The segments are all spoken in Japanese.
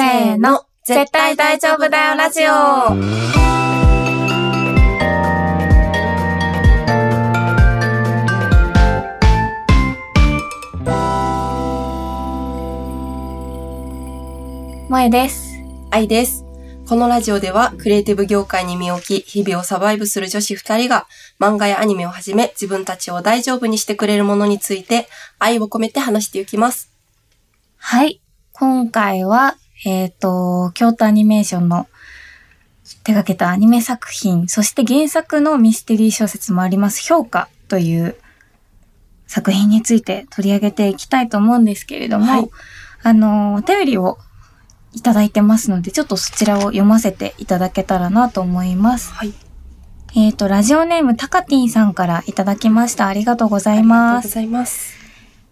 せーの、絶対大丈夫だよラジオ萌えです。愛です。このラジオでは、クリエイティブ業界に身を置き、日々をサバイブする女子二人が、漫画やアニメをはじめ、自分たちを大丈夫にしてくれるものについて、愛を込めて話していきます。はい。今回は、えっ、と、京都アニメーションの手掛けたアニメ作品、そして原作のミステリー小説もあります、評価という作品について取り上げていきたいと思うんですけれども、はいあの、お便りをいただいてますので、ちょっとそちらを読ませていただけたらなと思います。はい。えっ、と、ラジオネームたかてんさんからいただきました。ありがとうございあります。がとうございます。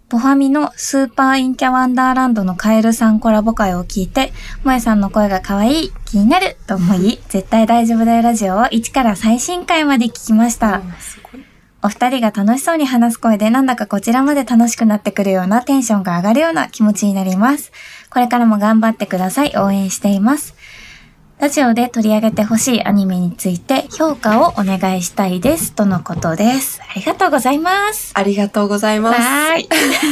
ボファミのスーパーインキャワンダーランドのカエルさんコラボ会を聞いて、萌えさんの声が可愛い、気になると思い、絶対大丈夫だよラジオを1から最新回まで聞きました。お二人が楽しそうに話す声でなんだかこちらまで楽しくなってくるようなテンションが上がるような気持ちになります。これからも頑張ってください。応援しています。ラジオで取り上げてほしいアニメについて評価をお願いしたいです。とのことです。ありがとうございます。ありがとうございます。はーい。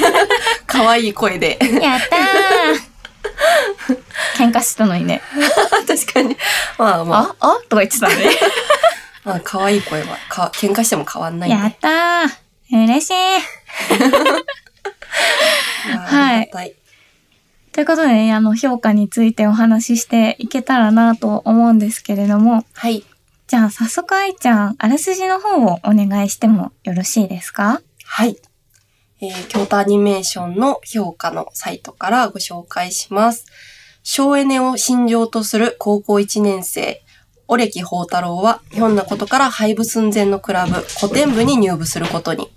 可愛い声で。やったー 喧嘩したのにね。確かに。まあまあ、ああ？とか言ってたね。まあ、可愛い声は、か、喧嘩しても変わんないんで。やったー嬉しいはい。ということでね、あの、評価についてお話ししていけたらなと思うんですけれども、はい。じゃあ早速愛ちゃん、あらすじの方をお願いしてもよろしいですか？はい。えー京都アニメーションの評価のサイトからご紹介します。省エネを信条とする高校1年生、オレキ宝太郎は、ひょんなことから廃部寸前のクラブ、古典部に入部することに。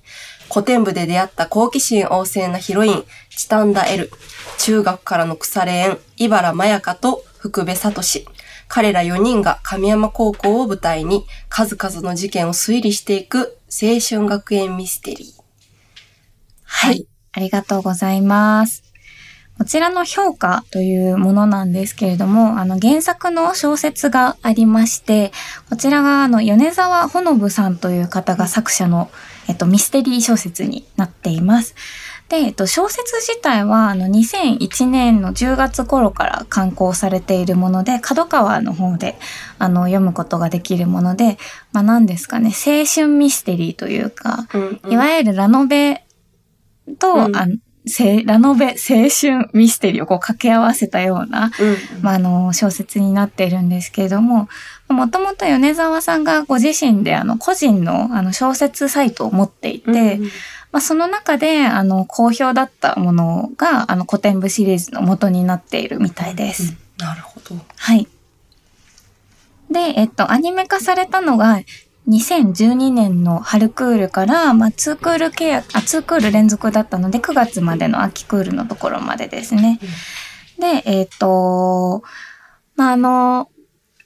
古典部で出会った好奇心旺盛なヒロイン、チタンダエル。中学からの腐れ縁、茨まやかと福部聡。彼ら4人が神山高校を舞台に数々の事件を推理していく青春学園ミステリー。はい。ありがとうございます。こちらの評価というものなんですけれども、あの原作の小説がありまして、こちらがあの米沢ほのぶさんという方が作者の、えっと、ミステリー小説になっています。で、えっと、小説自体はあの2001年の10月頃から刊行されているもので、角川の方であの読むことができるもので、まあ何ですかね、青春ミステリーというか、うんうん。いわゆるラノベと、うん。あせラノベ青春ミステリーをこう掛け合わせたような、うん。まあ、あの小説になっているんですけれども、もともと米沢さんがご自身であの個人のあの小説サイトを持っていて、うんうんまあ、その中であの好評だったものがあの古典部シリーズの元になっているみたいです。なるほど。はい。で、えっと、アニメ化されたのが、2012年の春クールから、まあ、2クール契約、あ、2クール連続だったので、9月までの秋クールのところまでですね。で、えっと、まあ、あの、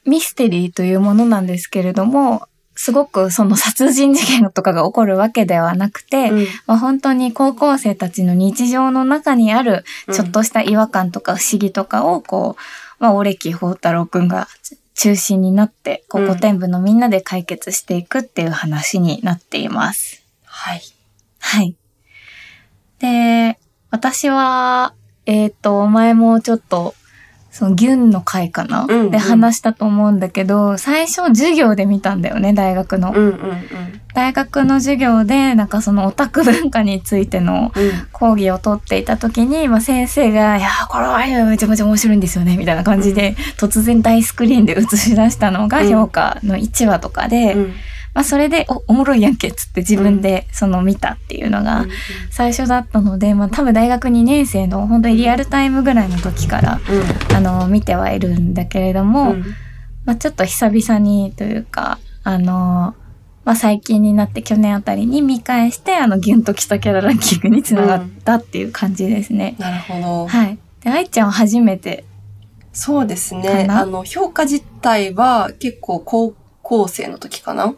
ミステリーというものなんですけれども、すごくその殺人事件とかが起こるわけではなくて、うんまあ、本当に高校生たちの日常の中にあるうんちょっとした違和感とか不思議とかをこう、まあ、オレキ宝太郎くんが中心になって、こううん古典部のみんなで解決していくっていう話になっています。はい。はい。で、私は、えっ、と、前もちょっと、その、ギュンの回かな、うんうん。で話したと思うんだけど、最初授業で見たんだよね、大学の。うんうんうん。大学の授業で、なんかそのオタク文化についてのうん。講義を取っていた時に、まあ、先生が、いやー、これはめちゃめちゃ面白いんですよね、みたいな感じで、突然大スクリーンで映し出したのがうん。評価の1話とかで、うんまあ、それで、お、おもろいやんけ、つって自分でその見たっていうのが最初だったので、まあ、多分大学2年生の本当にリアルタイムぐらいの時から、あの、見てはいるんだけれどうんも、うんまあ、ちょっと久々にというか、あの、まあ、最近になって去年あたりに見返して、あの、ギュンときたキャラランキングにつながったっていう感じですね。なるほど。はい。で、愛ちゃんは初めて。そうですかね。な？あの、評価自体は結構高校生の時かな？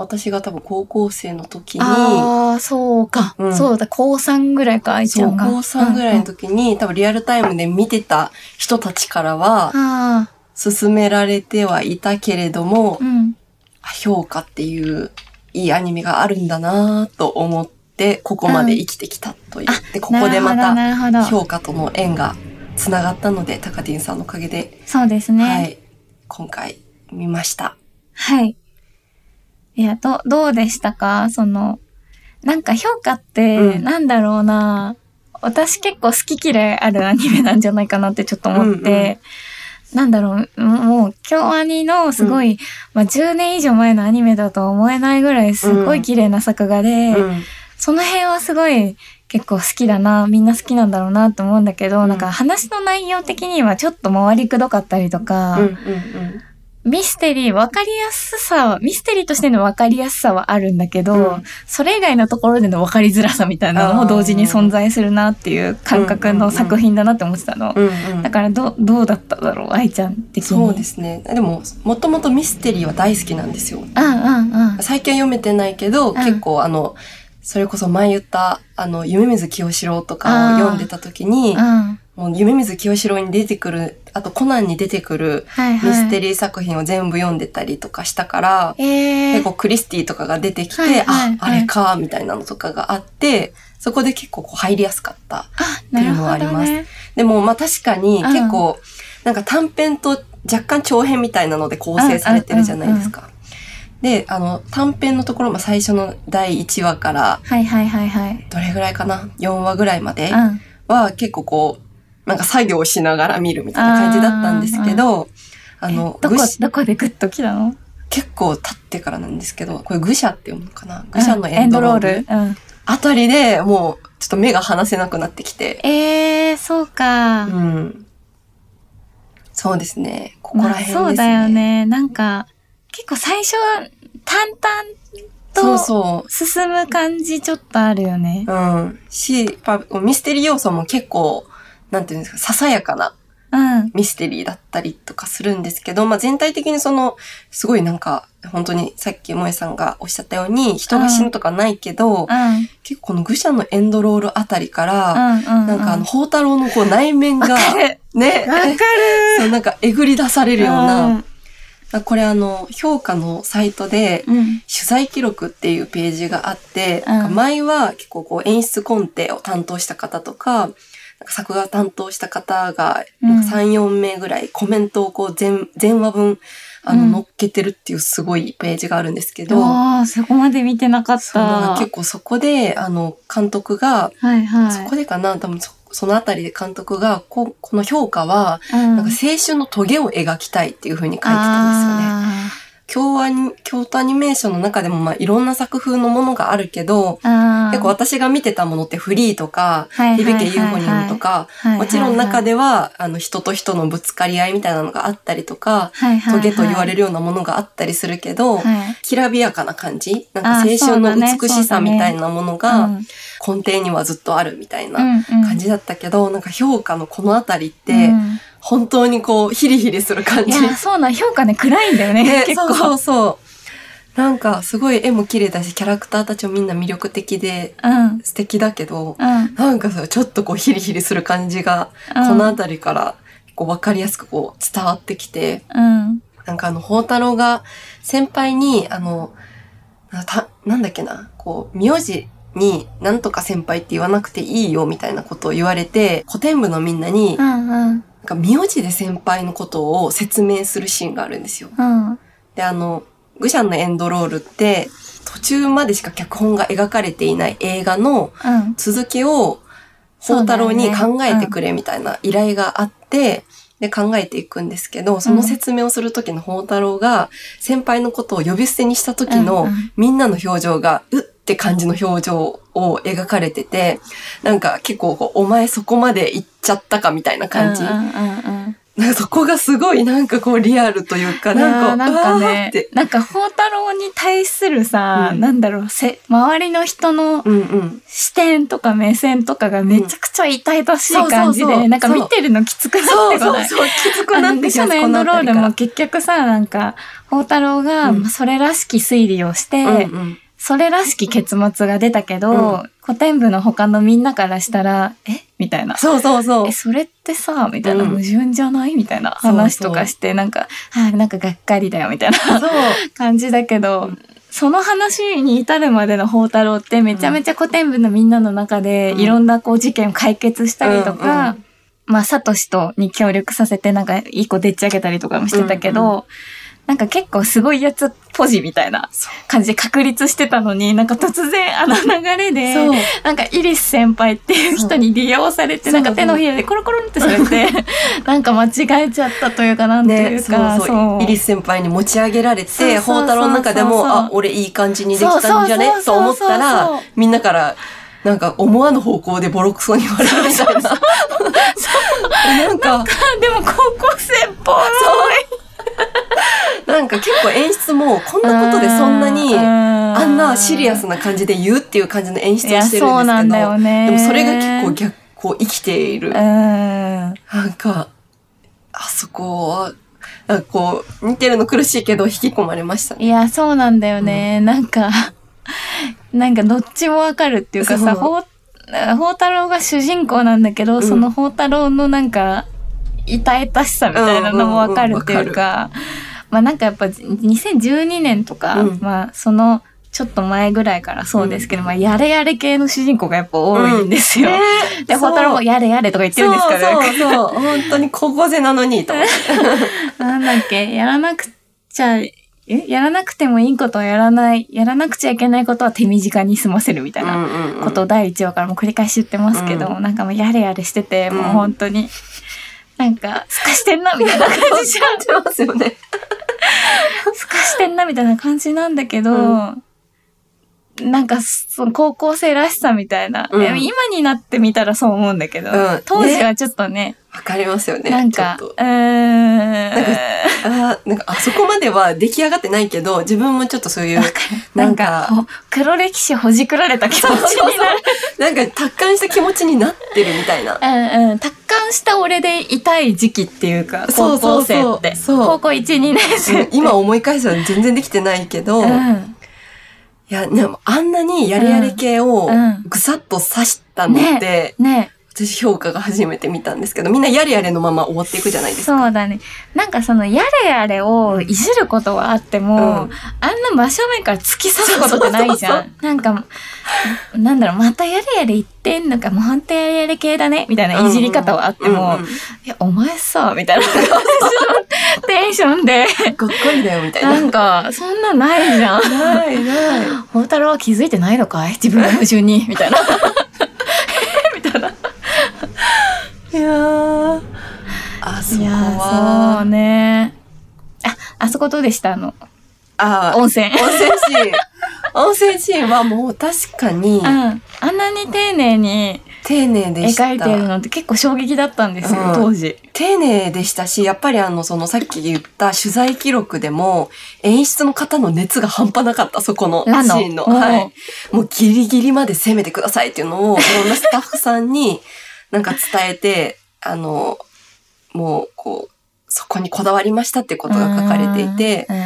私が多分高校生の時に、ああ、そうか、うんそうだ、高3ぐらいか、愛ちゃんが。高3ぐらいの時に、多分リアルタイムで見てた人たちからは、勧められてはいたけれども、うん。あ評価っていういいアニメがあるんだなぁと思って、ここまで生きてきたと言って、ここでまた。評価との縁がつながったので、タカティンさんのおかげで、そうですね。はい、今回見ました。はい。いや、ど、どうでしたか？その、なんか評価って、うん。なんだろうな、私結構好き嫌いあるアニメなんじゃないかなってちょっと思って、うんうんなんだろう、もう、京アニのすごい、まあ10年以上前のアニメだとは思えないぐらいすごい綺麗な作画で、うん。その辺はすごい結構好きだな、みんな好きなんだろうなと思うんだけど、うん。なんか話の内容的にはちょっと回りくどかったりとか、うんうんミステリー、わかりやすさは、ミステリーとしてのわかりやすさはあるんだけど、うんそれ以外のところでのわかりづらさみたいなのも同時に存在するなっていう感覚の作品だなって思ってたの。うんうんうんだからど、どうだっただろう愛ちゃん的に。そうですね。でも、もともとミステリーは大好きなんですよ。うんうんうん。最近は読めてないけど、ん結構あの、それこそ前言った、あの、夢水清志郎とかを読んでた時に、うん。もう夢水清志郎に出てくる、あとコナンに出てくるはいはい。ミステリー作品を全部読んでたりとかしたから、えー、結構クリスティとかが出てきて、はいはいはいあ、あれか、みたいなのとかがあって、そこで結構こう入りやすかった。っていうのはありどね。でもまあ確かにうん結構、なんか短編と若干長編みたいなので構成されてるじゃないですか。で、あの、短編のところ、まあ最初の第1話から、はいはいはいはい。どれぐらいかな ?4 話ぐらいまでうん。は結構こう、なんか作業をしながら見るみたいな感じだったんですけど、あの、どこどこでグッときたの？結構経ってからなんですけど、これ愚者って読むのかな？愚者のエンドロール,、うんエンドロール。うん。あたりでもうちょっと目が離せなくなってきて、えー、そうか。うん。そうですね。ここらまあ、辺ですね。そうだよね。なんか、結構最初は淡そう々そと進む感じちょっとあるよね。う。うん。し、ミステリー要素も結構、なんていうんですか、ささやかなうん。ミステリーだったりとかするんですけど、まあ全体的にその、すごいなんか、本当にさっき萌さんがおっしゃったように、人が死ぬとかないけど、うん。結構この愚者のエンドロールあたりから、うん。うん。なんかあの、宝太郎のこう内面が。ね、わかる。そうなんかえぐり出されるよううな、ん。これあの、評価のサイトで、うん。取材記録っていうページがあって、うん前は結構こう演出コンテを担当した方とか作画担当した方が、なんか3、4名ぐらいコメントをこう全、全話分、あの、うん載っけてるっていうすごいページがあるんですけど、ああ、そこまで見てなかった。か結構そこで、あの、監督が、はいはい。そこでかな、多分そそのあたりで監督が、ここの評価は、うん、なんか青春のトゲを描きたいっていう風に書いてたんですよね。ね。京アニ、京都アニメーションの中でもまあいろんな作風のものがあるけど、結構私が見てたものってフリーとか、響けユーフォニウムとか、もちろん中では、あの人と人のぶつかり合いみたいなのがあったりとか、トゲと言われるようなものがあったりするけど、はい。きらびやかな感じなんかあ青春の美しさみたいなものうがん。根底にはずっとあるみたいな感じだったけど、なんか評価のこのあたりって、うん本当にこうヒリヒリする感じ。いや、そうなん、評価ね、暗いんだよね、ね、結構。そうそうそう。なんかすごい絵も綺麗だし、キャラクターたちもみんな魅力的でうん。素敵だけど、うん。なんかさ、ちょっとこうヒリヒリする感じが、うんこのあたりからこう分かりやすくこう伝わってきて、うん。なんかあの、宝太郎が先輩に、あの、なたなんだっけな、こう、名字になんとか先輩って言わなくていいよみたいなことを言われて、古典部のみんなに、うなんん。か名字で先輩のことを説明するシーンがあるんですよ。うん。で、あの、グシャンのエンドロールって、途中までしか脚本が描かれていない映画のうん。続きを、宝太郎に考えてくれみたいな依頼があって、で、考えていくんですけど、その説明をするときの宝太郎が、先輩のことを呼び捨てにした時のみんなの表情が、うって感じの表情を描かれてて、なんか結構こう、お前そこまで行っちゃったかみたいな感じ。うんうんうんなんかそこがすごいなんかこうリアルというか、なんか、ーなんかねて、なんか、宝太郎に対するさ、うん。なんだろう、せ、周りの人の。視点とか目線とかがめちゃくちゃ痛々しい感じで、なんか見てるのきつくなってこない？そう。そう、きつくなあってきますのエンドロールも結局さ、なんか、宝太郎が、それらしき推理をして、うんうんそれらしき結末が出たけど、うん。古典部の他のみんなからしたら、え？みたいな。そうそうそう。え、。それってさ、みたいな、うん。矛盾じゃない？みたいな。そうそう。話とかして、なんか、はい、なんかがっかりだよ、みたいな。そう。感じだけど、うん。その話に至るまでの宝太郎ってめちゃめちゃ古典部のみんなの中でうん。いろんなこう事件を解決したりとか、うんうんまあ、サトシとに協力させてなんか一個でっち上げたりとかもしてたけど、うんなんか結構すごいやつポジみたいなそう。感じで確立してたのに、なんか突然あの流れで、そう。なんかイリス先輩っていう人に利用されて、そう。なんか手のひらでコロコロンってされて、なんか間違えちゃったというか、なんていね、うか、そうそう。イリス先輩に持ち上げられて、そうそうそう宝太郎の中でも、そうそうあ、俺いい感じにできたんじゃそうそうねそうそう。と思ったら、みんなから、なんか思わぬ方向でボロクソに言われるみたいな。なんか、でも高校生っぽい。なんか結構演出もこんなことでそんなに、ああんなシリアスな感じで言うっていう感じの演出をしてるんそうなんですけど、だよね。でもそれが結構逆、こう生きている。うん。なんか、あそこは、なんかこう、似てるの苦しいけど引き込まれましたね。いや、そうなんだよね。なんか、なんかどっちもわかるっていうかさ、そうほう宝太郎が主人公なんだけど、んその宝太郎のなんか、痛々しさみたいなのもわかるっていうか、まあなんかやっぱ2012年とか、うんまあそのちょっと前ぐらいからそうですけど、まあやれやれ系の主人公がやっぱ多いんですよ。で、宝太郎もやれやれとか言ってるんですから、そうそうそう。本当に高校生なのに、と思って。なんだっけ、やらなくちゃ、えやらなくてもいいことはやらない、やらなくちゃいけないことは手短に済ませるみたいなことを第1話からも繰り返し言ってますけど、うなんかもうやれやれしてて、うんもう本当に、なんか、すかしてんなみたいな感じじゃん。感じますよね。すかしてんなみたいな感じなんだけど、うなんか、その高校生らしさみたいな、うん今になってみたらそう思うんだけど、うん当時はちょっとね、わかりますよね。なんか、うーん。なんかあーなんか、あそこまでは出来上がってないけど、自分もちょっとそういう、ななんんかか、こう黒歴史ほじくられた気持ちになる。なんか達観した気持ちになってるみたいな。うんうん。達観した俺で痛い時期っていうか、高校そうそうそう生って。そう高校1、2年生って。今思い返すのは全然できてないけど、いうん。や、でもあんなにやれやれ系をうん。ぐさっと刺したのって、ね私評価が初めて見たんですけど、みんなやれやれのまま終わっていくじゃないですか。そうだね。なんかその、やれやれをいじることはあっても、うんあんな真正面から突き刺すことってないじゃん。なんか、なんだろう、またやれやれ言ってんのか、もう本当やれやれ系だね、みたいないじり方はあっても、うんうんいや、お前さ、みたいな テンションで、がっかりだよみたいな。なんか、そんなないじゃん。ないない。宝太郎は気づいてないのかい？自分の矛盾にみたいな。みたいな。いやーあそこはそうね。あ、あそこどうでしたあの、あー温泉。温泉シーン。温泉シーンはもう確かにうん。あんなに丁寧に丁寧でした。描いてるのって結構衝撃だったんですよ、うん当時。丁寧でしたし、やっぱりあの、そのさっき言った取材記録でも、演出の方の熱が半端なかった、そこのシーンの。うんはい。もうギリギリまで攻めてくださいっていうのを、いろんなスタッフさんになんか伝えて、あの、もう、こう、そこにこだわりましたってことが書かれていて、うん、うん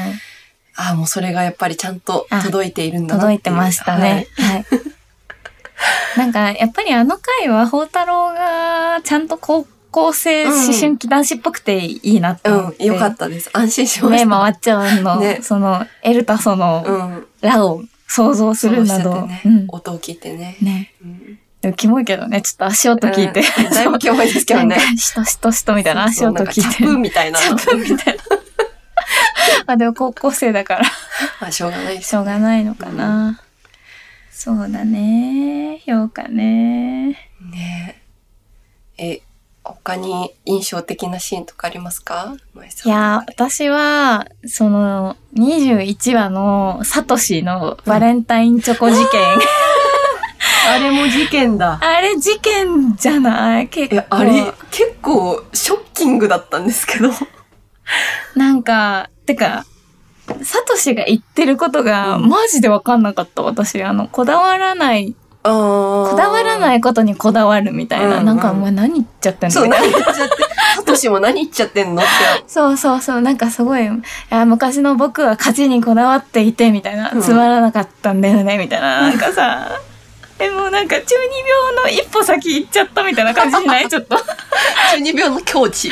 ああ、もうそれがやっぱりちゃんと届いているんだな届いてましたね。はい。なんか、やっぱりあの回は、宝太郎がちゃんと高校生、うん思春期男子っぽくていいなってはい。思って。うん、よかったです。安心しました。目回っちゃうの、ねその、エルタソの、うん。ラを想像するなど、ねうん音を聞いてね。ね。うんでもキモいけどね、ちょっと足音聞いて。うんだいぶキモいですけどね。しとしとしとみたいな足そう音聞いて。なんかチャプみたいな。チャプみたいな。ま あでも高校生だから、まあ、しょうがないですしょうがないのかな。そうだね。評価ね。ね。え、他に印象的なシーンとかありますか？いやー、私は、その、21話のサトシのバレンタインチョコ事件。あれも事件だ。あれ事件じゃない？結構。いや、あれ、結構、ショッキングだったんですけど。なんか、てか、サトシが言ってることがうんマジでわかんなかった、私。あの、こだわらない、こ。こだわらないいことにこだわるみたいな。うんなんか、お前何言っちゃってんの？そう、何言っちゃって、サトシも何言っちゃってんのって。そうそうそう。なんかすごい、いや昔の僕は勝ちにこだわっていて、みたいな。うんつまらなかったんだよね、みたいな。なんかさ、でもなんか中二病の一歩先行っちゃったみたいな感じしない？ちょっと。中二病の境地。い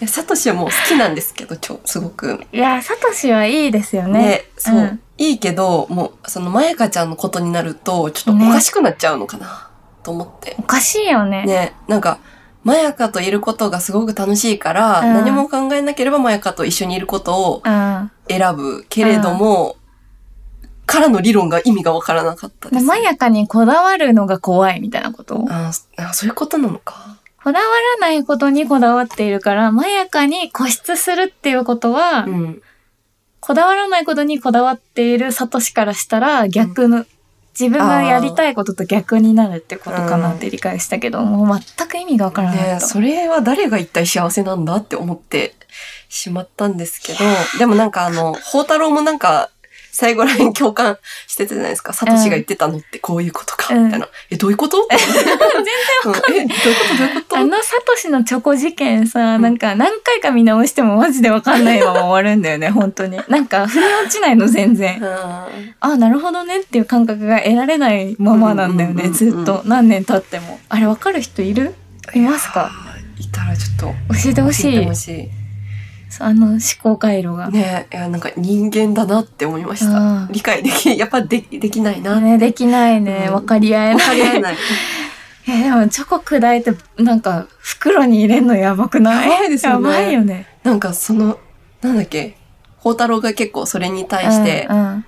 やサトシはもう好きなんですけど、ちょ、すごく。いや、サトシはいいですよね。ね、そう、んいいけど、もう、その、まやかちゃんのことになると、ちょっとおかしくなっちゃうのかな、と思ってお。かしいよね。ね、なんか、まやかといることがすごく楽しいから、うん何も考えなければまやかと一緒にいることをうん。選ぶけれども、からの理論が意味がわからなかったで。ですまやかにこだわるのが怖いみたいなこと？ああ、そういうことなのか。こだわらないことにこだわっているから、まやかに固執するっていうことは、うん。こだわらないことにこだわっているサトシからしたら逆の、自分がやりたいことと逆になるってことかなって理解したけど、もう全く意味がわからなかった。ねそれは誰が一体幸せなんだって思ってしまったんですけど、でもなんかあの、宝太郎もなんか、最後らへん共感してたじゃないですか。サトシが言ってたのってこういうことか、うんみたいな。え、どういうこと？全然わかんない。え、どういうこと？どういうこと？あのサトシのチョコ事件さ、うんなんか何回か見直してもマジでわかんないまま 終わるんだよね、本当に。なんか腑に落ちないの全然。ああ、なるほどねっていう感覚が得られないままなんだよね、ずっと。何年経っても。あれわかる人いる？ーいますか？いたらちょっと教えてほしいあの思考回路がい。。ねいや、なんか人間だなって思いましうたん。理解でき、やっぱでできないな。ね、できないね。うんわかり合えわない。かり合えない。え、でもチョコ砕いて、なんか袋に入れんのやばくない？やばいですよねやばいよね。なんかその、なんだっけ、宝太郎が結構それに対して、うんうん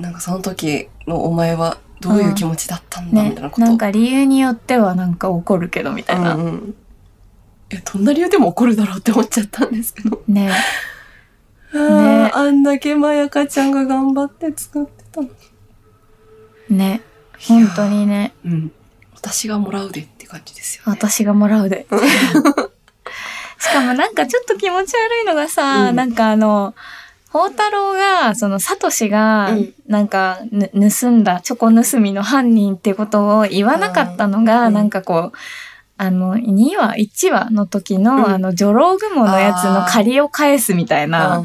なんかその時のお前はどういう気持ちだったんだ、みねたいな、こと。なんか理由によってはなんか怒るけどみたいな。うんうん。え、どんな理由でも怒るだろうって思っちゃったんですけど。ね。あーあんだけまやかちゃんが頑張って作ってたのに。ね。本当にね。うん。私がもらうでって感じですよ、ね。私がもらうで。しかもなんかちょっと気持ち悪いのがさ、うんなんかあの、宝太郎が、その、サトシがうん、なんか、ぬ盗んだ、チョコ盗みの犯人ってことを言わなかったのが、うんなんかこう、あの、2話、1話の時の、うんあの、女郎雲のやつの借りを返すみたいな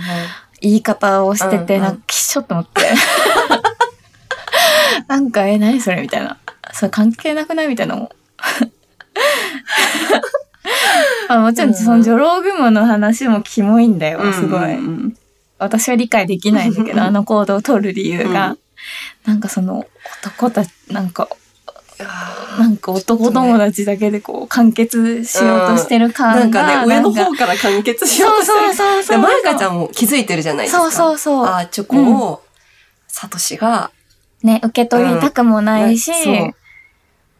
言い方をしてて、うんうんなんか、きっしょって思って。なんか、え、何それみたいな。それ関係なくないみたいなもん。ま あもちろん、その女郎雲の話もキモいんだよ、すごい。うんうん私は理解できないんだけど、あの行動を取る理由が。うんなんかその、男たち、なんか、あなんか男友達だけでこう、完結しようとしてるー感が。なんかね、上の方から完結しようとしてる。そうそうそう。でまやかちゃんも気づいてるじゃないですか。そうそうそう。あーチョコを、サトシが、ね、受け取りたくもないし、うん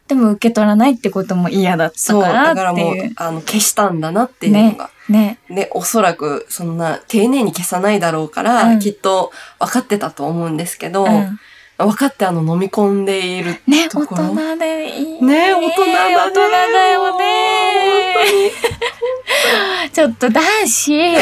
でも受け取らないってことも嫌だったそう、からだからもうあの、消したんだなっていうのが。ね。ね、おそらく、そんな、丁寧に消さないだろうから、うんきっと分かってたと思うんですけど、うん分かってあの、飲み込んでいる。ね、大ところ？人でいい。ね大人だね大人だよね。ちょっと男子。いや、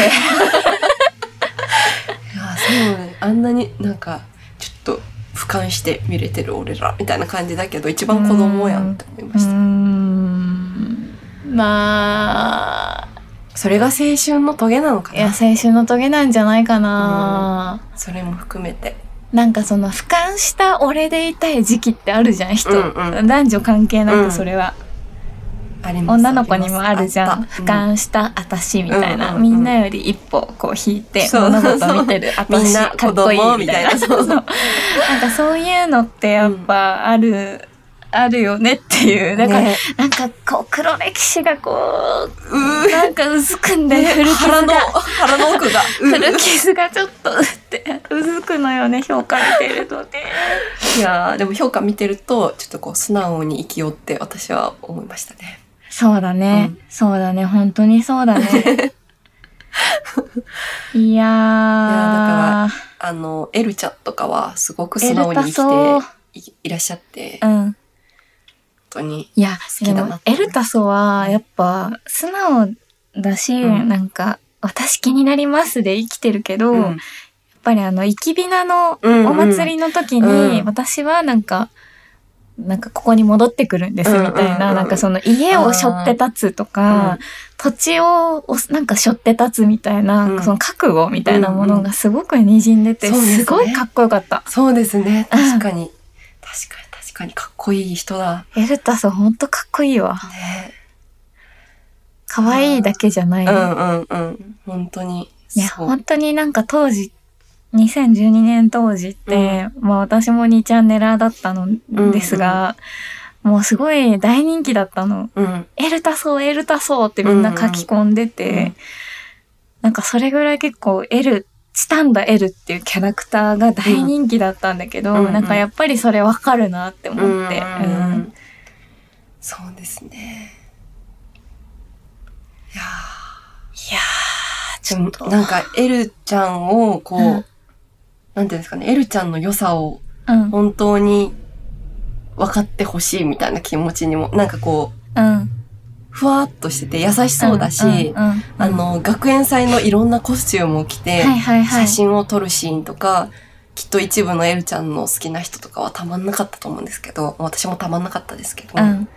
そうね。あんなになんか、ちょっと、俯瞰して見れてる俺ら、みたいな感じだけど、一番子供やんって思いました。ん。まあ、それが青春のトゲなのかいや、な青春の棘なんじゃないかな。それも含めて。なんかその俯瞰した俺でいたい時期ってあるじゃん、人。うんうん男女関係なうんくそれは。あります女の子にもあるじゃん。俯瞰した私みたいな。うんうんうんみんなより一歩こう引いて物事見てる 私みんなかっこいいみたいな。子供みたいなそうそう。なんかそういうのってやっぱある、あるよねっていう。だから、ねなんかこう黒歴史がこうう、なんか薄くんで、古傷腹の、が。腹の奥が。古傷がちょっとうって、うずくのよね、評価見てるとね。いやーでも評価見てると、ちょっとこう、素直に生きようって私は思いましたね。そうだね。うんそうだね。本当にそうだね。いやー。かあの、エルちゃんとかはすごく素直に生きていいらっしゃって、うん。本当に。いや、きだなでもエルタソは、やっぱ、素直だし、うん。なんか、私気になりますで生きてるけど、やっぱりあの、生きびなのうんうん。お祭りの時に、うん。私はなんか、なんかここに戻ってくるんですみたいな、うんうんうんなんかその家を背負って立つとか、土地をおなんか背負って立つみたいな、うん。その覚悟みたいなものがすごく滲んでて、そうですね。すごいかっこよかった。そうですね。うん確かに。確かに。確かにかっこいい人だ。エルタさんほんとかっこいいわ。ね。可愛いだけじゃない。うんうんうん。本当に。いや、本当になんか当時、2012年当時って、まあ私も2チャンネラーだったのですが、もうすごい大人気だったの。うん。エルタソー、エルタソーってみんな書き込んでて、うんうんなんかそれぐらい結構エル、チタンダエルっていうキャラクターが大人気だったんだけど、うんうんなんかやっぱりそれわかるなって思って。うんうんそうですね。いやいやちょっと。なんか、エルちゃんを、こう、うんなんていうんですかね、エルちゃんの良さをうん、本当に分かってほしいみたいな気持ちにも、なんかこう、うん。ふわっとしてて優しそうだし、んうんうんあの、学園祭のいろんなコスチュームを着て、はいはいはい。写真を撮るシーンとか、きっと一部のエルちゃんの好きな人とかはたまんなかったと思うんですけど、私もたまんなかったですけど、うん。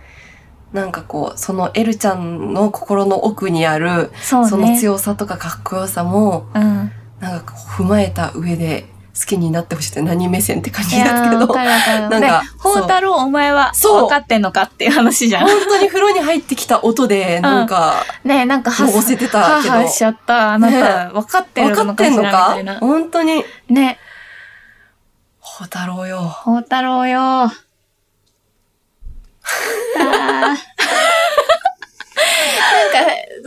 なんかこう、そのエルちゃんの心の奥にある、そうね。その強さとかかっこよさも、うん。なんか踏まえた上で好きになってほしいって何目線って感じですけど。なんかで宝太郎お前はそう分かってんのかっていう話じゃん。本当に風呂に入ってきた音で、なんか、ねえ、なんかはせてたけど、ははしちゃった。あなた、分かってる分かってんののかしらみたか？いな。本当に、ね、宝太郎よ。宝太郎よ。あーなんか、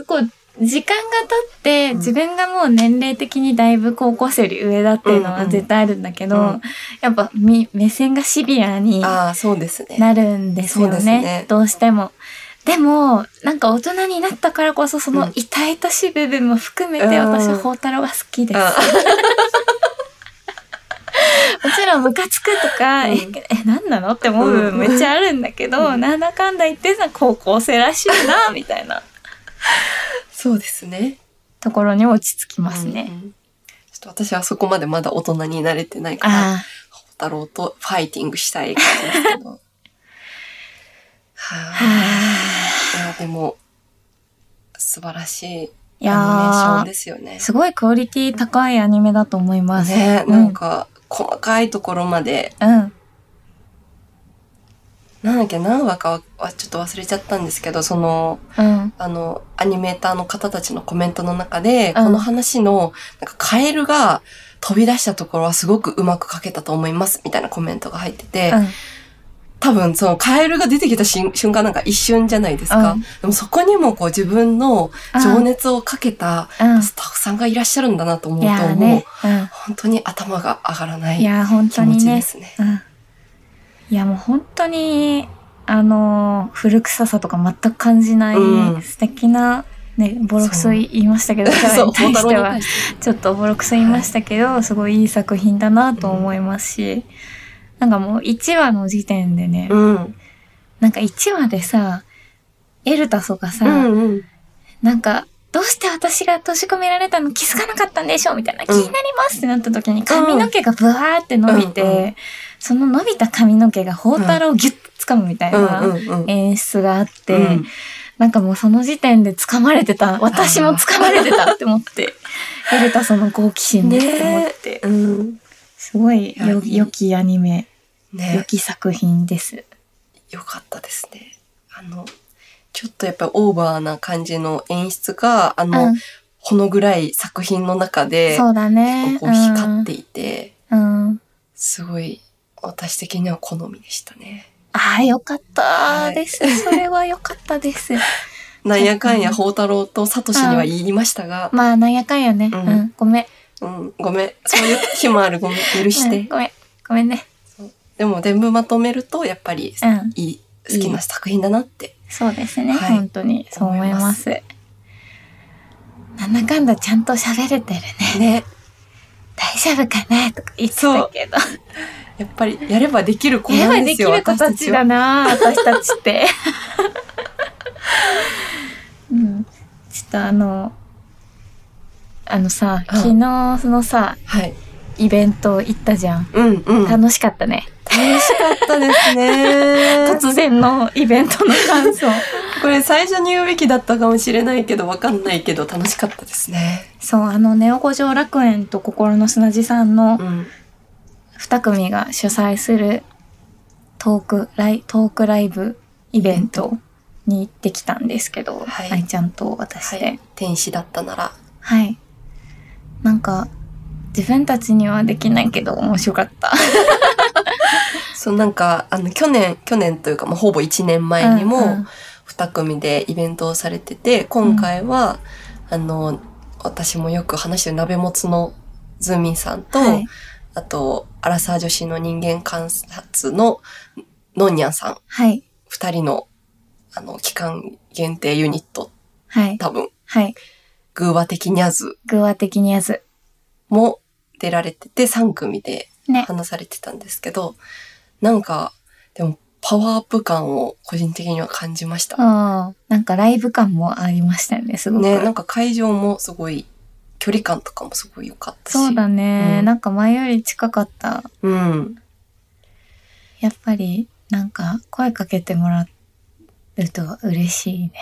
こう、時間が経って、うん。自分がもう年齢的にだいぶ高校生より上だっていうのうんうん。は絶対あるんだけど、うん。やっぱみ目線がシビアにああ、そうですね。なるんですよそうですね。ねどうしても。でも、なんか大人になったからこそ、そのうん。痛々しい部分も含めて、うん。私は宝太郎が好きです。あ もちろんムカつくとか、うん。え、え、なんなの？って思う部分めっちゃあるんだけど、うん。なんだかんだ言ってさ、高校生らしいな、みたいな そうですね。ところに落ち着きますね。うんうんちょっと私はそこまでまだ大人になれてないから、あ宝太郎とファイティングしたい感じですけど。はあ。いや、でも、素晴らしいいアニメーションやですよねー、。すごいクオリティ高いアニメだと思います。ね、うなんか、細かいところまで、うん。なんだっけ、何話かはちょっと忘れちゃったんですけど、その、うん。あの、アニメーターの方たちのコメントの中で、うんこの話の、なんかカエルが飛び出したところはすごくうまく書けたと思います、みたいなコメントが入ってて、うん。多分そのカエルが出てきた瞬瞬間なんか一瞬じゃないですか。うんでもそこにもこう自分の情熱をかけたうん。スタッフさんがいらっしゃるんだなと思ういと、もうやーね。うん。本当に頭が上がらない気持。ちですね。うん。いや、もう本当に、あのー古臭さとか全く感じない、うん。素敵な、ね、ボロクソ言いましたけど、キに対しては。ちょっとボロクソ言いましたけど、すごいいい作品だなと思いますし、なんかもう1話の時点でね、うん。なんか1話でさ、エルタソがさ、うんうん。なんか、どうして私が閉じ込められたの気づかなかったんでしょうみたいな、気になりますってなった時に髪の毛がブワーって伸びて、うんうその伸びた髪の毛が宝太郎をギュッと掴むみたいうんな。演出があって、うんなんかもうその時点で掴まれてた、私も掴まれてたって思って、エルタソの好奇心でって思って、うん。すごいよ良きアニメ、良ね、き作品です。よかったですね。あの、ちょっとやっぱりオーバーな感じの演出が、あの、うん、ほの暗い作品の中で、そうだね。光っていて、うん。うんすごい、私的には好みでしたね。ああ、よかったはいです。それはよかったです。なんやかんや、宝太郎とサトシには言いましたが、まあ、なんやかんやね。ううんん、ごめん。うん、ごめん。そういう日もある。ごめん。許して。うんごめん。ごめんね。でも全部まとめると、やっぱり、うん。いい、好きな作品だなって。そうですね。はい本当に、そう思います。なんだかんだちゃんと喋れてるね。ね。大丈夫かなとか言ってたけど。やっぱり、やればできる子やなんですよ、できる子私たちだ。な私たちって。うん。ちょっったあの、あのさ、うん昨日そのさ、はい。イベント行ったじゃん。うんうん。楽楽しかったね。しかったですね。突然のイベントの感想。これ最初に言うべきだったかもしれないけど、わかんないけど楽しかったですね。そう、あの、ネオ五条楽園と心の砂地さんのうん。二組が主催するトーク、ライ、トークライブイベントに行ってきたんですけど、はい愛ちゃんと私で。はい。天使だったなら。はい。なんか、自分たちにはできないけど面白かった。そう、なんか、あの、去年、去年というか、まあ、ほぼ1年前にうんうもん、二組でイベントをされてて、今回は、あの、私もよく話してる鍋もつのズーミンさんと、はい。あと、アラサー女子の人間観察ののんにゃんさん、はい。二人の、あの、期間限定ユニット、はい。多分、はい。グーワ的にゃずグア的にやず。も出られてて、3組でね。話されてたんですけど、なんか、でも、パワーアップ感を個人的には感じました。うん。なんかライブ感もありましたよね、すごく。ね、なんか会場もすごい、距離感とかもすごい良かったし。そうだね、うんなんか前より近かった。うん。やっぱり、なんか声かけてもらうと嬉しいね。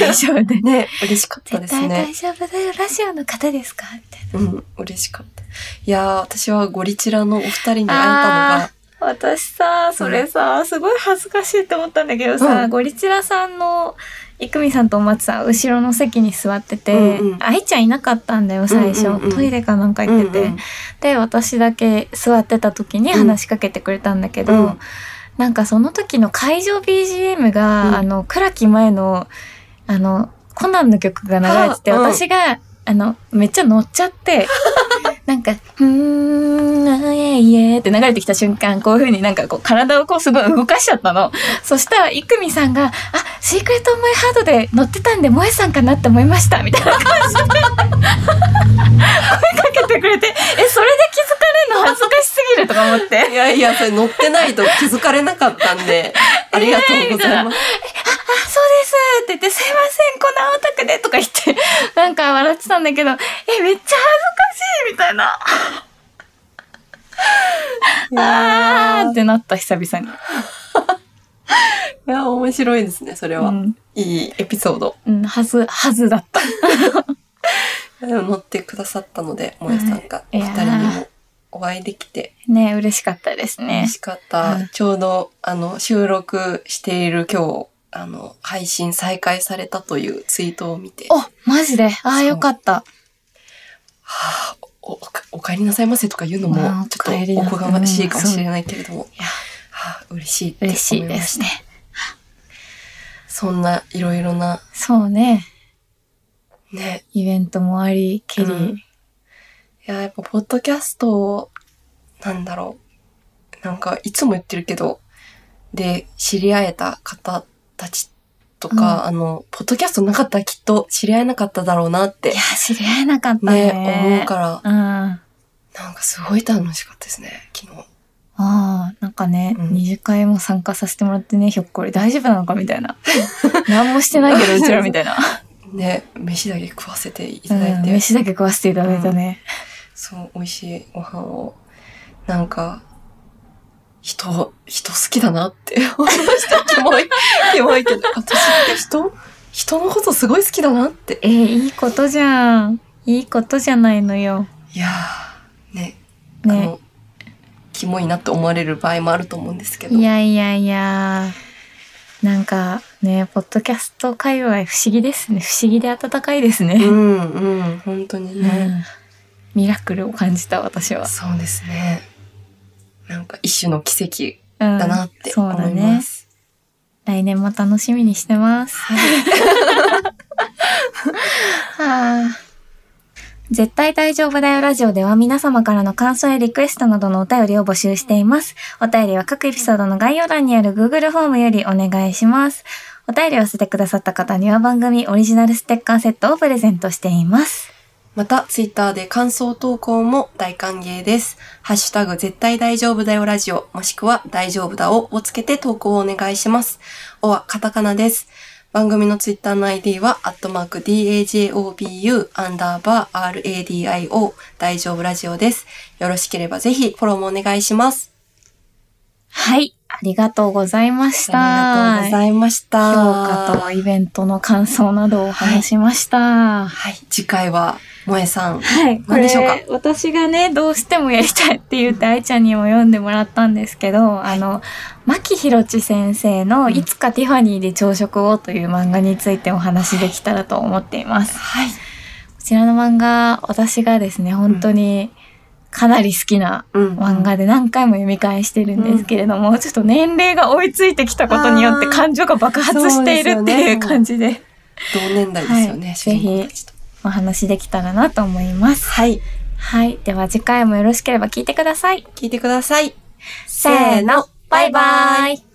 大丈夫で。ね、嬉しかったですね絶対大。丈夫だよ。ラジオの方ですか？みたいな。うん、嬉しかった。いやー、私はゴリチラのお二人に会えたのが、私さ、それさ、すごい恥ずかしいって思ったんだけどさ、うんゴリチラさんの、いくみさんとお松さん、後ろの席に座ってて、うんうん。愛ちゃんいなかったんだよ、最初。うんうん。うんトイレかなんか行ってて。うんうん。で、私だけ座ってた時に話しかけてくれたんだけど、うん。なんかその時の会場 BGM が、うん。あの、倉木前の、あの、コナンの曲が流れてて、私が、あの、めっちゃ乗っちゃって、なんか、うーん、あいえいえって流れてきた瞬間、こういう風になんかこう体をこうすごい動かしちゃったの。そしたら、いくみさんが、あ、シークレットモエハードで乗ってたんで、萌えさんかなって思いました、みたいな感じで、声かけてくれて、え、それで気づかれるの恥ずかしすぎるとか思って。いやいや、それ乗ってないと気づかれなかったんで、ありがとうございます。あ、そうですって言って、すいません、このオタクでとか言って、なんか笑ってたんだけど、え、めっちゃ恥ずかしいみたいな。あーってなった、久々に。いや、面白いですね、それは。うん、いいエピソード。うん、はず、はずだった。でも乗ってくださったので、もやさんが二人にもお会いできてね、嬉しかったですね嬉。しかった。うんちょうど、あの、収録している今日、あの、配信再開されたというツイートを見て、はお、マジで？ああ、よかった。あ、お、お帰りなさいませとか言うのもまあ、ちょっとおこがましいかもしれないけれども、いや、はあ、嬉しい嬉しい思いました。ですね。そんないろいろな、そうね。ね、イベントもあり、ケリー。うんいや、やっぱ、ポッドキャスト、なんだろう。なんか、いつも言ってるけど、で、知り合えた方たちとか、あの、ポッドキャストなかったらきっと知り合えなかっただろうなっていや、、知り合えなかったね。ね、思うから、うん。あなんかすごい楽しかったですね、昨日。あ、なんかね、うん二次会も参加させてもらってね、ひょっこり大丈夫なのかみたいな。何もしてないけど、うちらみたいな。ね、飯だけ食わせていただうん、いて、飯だけ食わせていただいたね。そう、美味しいご飯を、なんか、人、人好きだなって思いました。キモい、キモいけど、私って人？人のことすごい好きだなって。えーいいことじゃん。いいことじゃないのよ。いやー、ね、あね。の、キモいなって思われる場合もあると思うんですけど。いやいやいや。なんかね、ポッドキャスト界隈不思議ですね。不思議で温かいですね。うん、うん、本当にうね。んミラクルを感じた私は。そうですね。なんか一種の奇跡うんだなってそうだ思いまね。す。来年も楽しみにしてます。は あ絶対大丈夫だよラジオでは皆様からの感想やリクエストなどのお便りを募集しています。お便りは各エピソードの概要欄にある Google フォームよりお願いします。お便りを寄せてくださった方には番組オリジナルステッカーセットをプレゼントしています。また、ツイッターで感想投稿も大歓迎です。ハッシュタグ絶対大丈夫だよラジオ、もしくは大丈夫だををつけて投稿をお願いします。おはカタカナです。番組のツイッターの ID は、アットマーク DAJOBU アンダーバー RADIO 大丈夫ラジオです。よろしければぜひフォローもお願いします。はい。ありがとうございました。ありがとうございました。評価とイベントの感想などをお話しました。はい。次回は、萌えさん。はい。これ何でしょうか私がね、どうしてもやりたいって言って愛ちゃんにも読んでもらったんですけど、あの、牧博地先生のいつかティファニーで朝食をという漫画についてお話できたらと思っています。はい。こちらの漫画、私がですね、本当にかなり好きなうん漫画で何回も読み返してるんですけれども、ちょっと年齢が追いついてきたことによって感情が爆発しているっていう感じで同年代ですよね、はい主人公たちと。お話できたらなと思います。はい。はい。では次回もよろしければ聞いてください。聞いてください。せーの、バイバイ